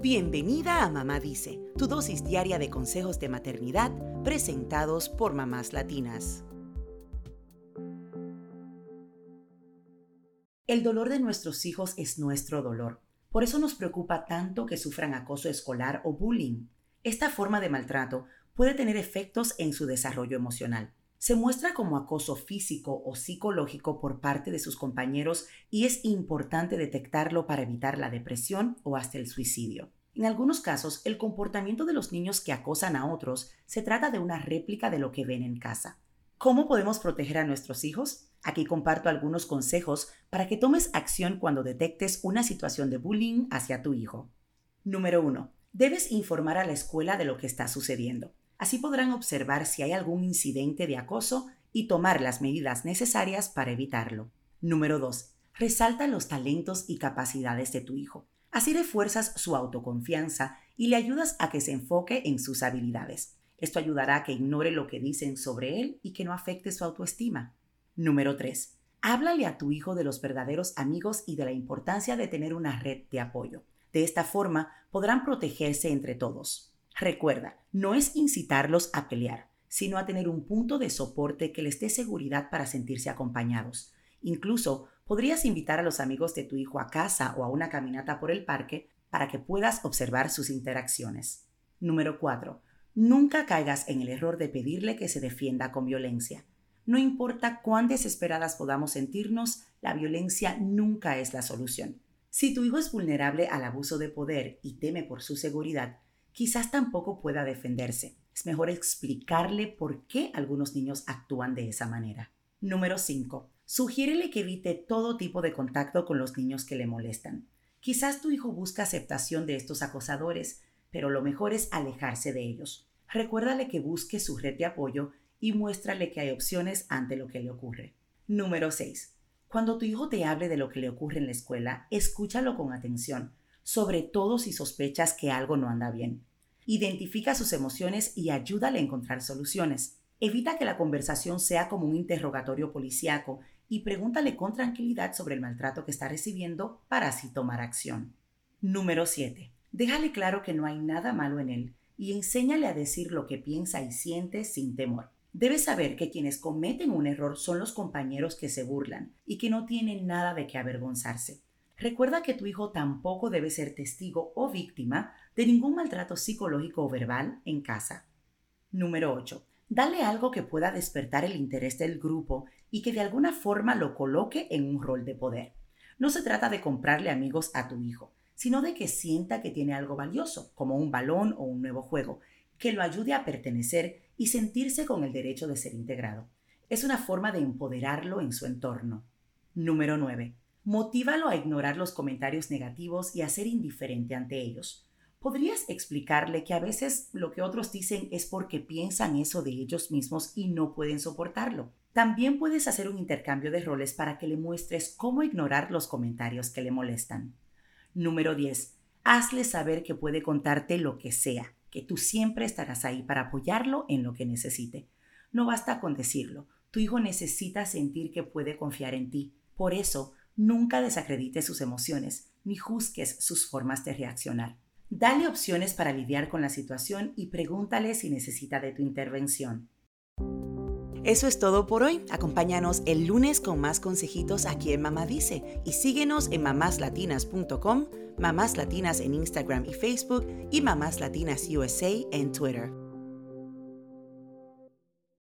Bienvenida a Mamá Dice, tu dosis diaria de consejos de maternidad presentados por mamás latinas. El dolor de nuestros hijos es nuestro dolor. Por eso nos preocupa tanto que sufran acoso escolar o bullying. Esta forma de maltrato puede tener efectos en su desarrollo emocional. Se muestra como acoso físico o psicológico por parte de sus compañeros y es importante detectarlo para evitar la depresión o hasta el suicidio. En algunos casos, el comportamiento de los niños que acosan a otros se trata de una réplica de lo que ven en casa. ¿Cómo podemos proteger a nuestros hijos? Aquí comparto algunos consejos para que tomes acción cuando detectes una situación de bullying hacia tu hijo. Número 1. Debes informar a la escuela de lo que está sucediendo. Así podrán observar si hay algún incidente de acoso y tomar las medidas necesarias para evitarlo. Número 2. Resalta los talentos y capacidades de tu hijo. Así refuerzas su autoconfianza y le ayudas a que se enfoque en sus habilidades. Esto ayudará a que ignore lo que dicen sobre él y que no afecte su autoestima. Número 3. Háblale a tu hijo de los verdaderos amigos y de la importancia de tener una red de apoyo. De esta forma podrán protegerse entre todos. Recuerda, no es incitarlos a pelear, sino a tener un punto de soporte que les dé seguridad para sentirse acompañados. Incluso podrías invitar a los amigos de tu hijo a casa o a una caminata por el parque para que puedas observar sus interacciones. Número 4. Nunca caigas en el error de pedirle que se defienda con violencia. No importa cuán desesperadas podamos sentirnos, la violencia nunca es la solución. Si tu hijo es vulnerable al abuso de poder y teme por su seguridad, quizás tampoco pueda defenderse. Es mejor explicarle por qué algunos niños actúan de esa manera. Número 5. Sugiérele que evite todo tipo de contacto con los niños que le molestan. Quizás tu hijo busca aceptación de estos acosadores, pero lo mejor es alejarse de ellos. Recuérdale que busque su red de apoyo y muéstrale que hay opciones ante lo que le ocurre. Número 6. Cuando tu hijo te hable de lo que le ocurre en la escuela, escúchalo con atención, sobre todo si sospechas que algo no anda bien. Identifica sus emociones y ayúdale a encontrar soluciones. Evita que la conversación sea como un interrogatorio policíaco y pregúntale con tranquilidad sobre el maltrato que está recibiendo para así tomar acción. Número 7. Déjale claro que no hay nada malo en él y enséñale a decir lo que piensa y siente sin temor. Debes saber que quienes cometen un error son los compañeros que se burlan y que no tienen nada de qué avergonzarse. Recuerda que tu hijo tampoco debe ser testigo o víctima de ningún maltrato psicológico o verbal en casa. Número 8. Dale algo que pueda despertar el interés del grupo y que de alguna forma lo coloque en un rol de poder. No se trata de comprarle amigos a tu hijo, sino de que sienta que tiene algo valioso, como un balón o un nuevo juego, que lo ayude a pertenecer y sentirse con el derecho de ser integrado. Es una forma de empoderarlo en su entorno. Número 9. Motívalo a ignorar los comentarios negativos y a ser indiferente ante ellos. ¿Podrías explicarle que a veces lo que otros dicen es porque piensan eso de ellos mismos y no pueden soportarlo? También puedes hacer un intercambio de roles para que le muestres cómo ignorar los comentarios que le molestan. Número 10. Hazle saber que puede contarte lo que sea, que tú siempre estarás ahí para apoyarlo en lo que necesite. No basta con decirlo, tu hijo necesita sentir que puede confiar en ti. Por eso, Nunca desacredites sus emociones ni juzgues sus formas de reaccionar. Dale opciones para lidiar con la situación y pregúntale si necesita de tu intervención. Eso es todo por hoy. Acompáñanos el lunes con más consejitos aquí en Mamá Dice y síguenos en mamáslatinas.com, Mamás Latinas en Instagram y Facebook y Mamás Latinas USA en Twitter.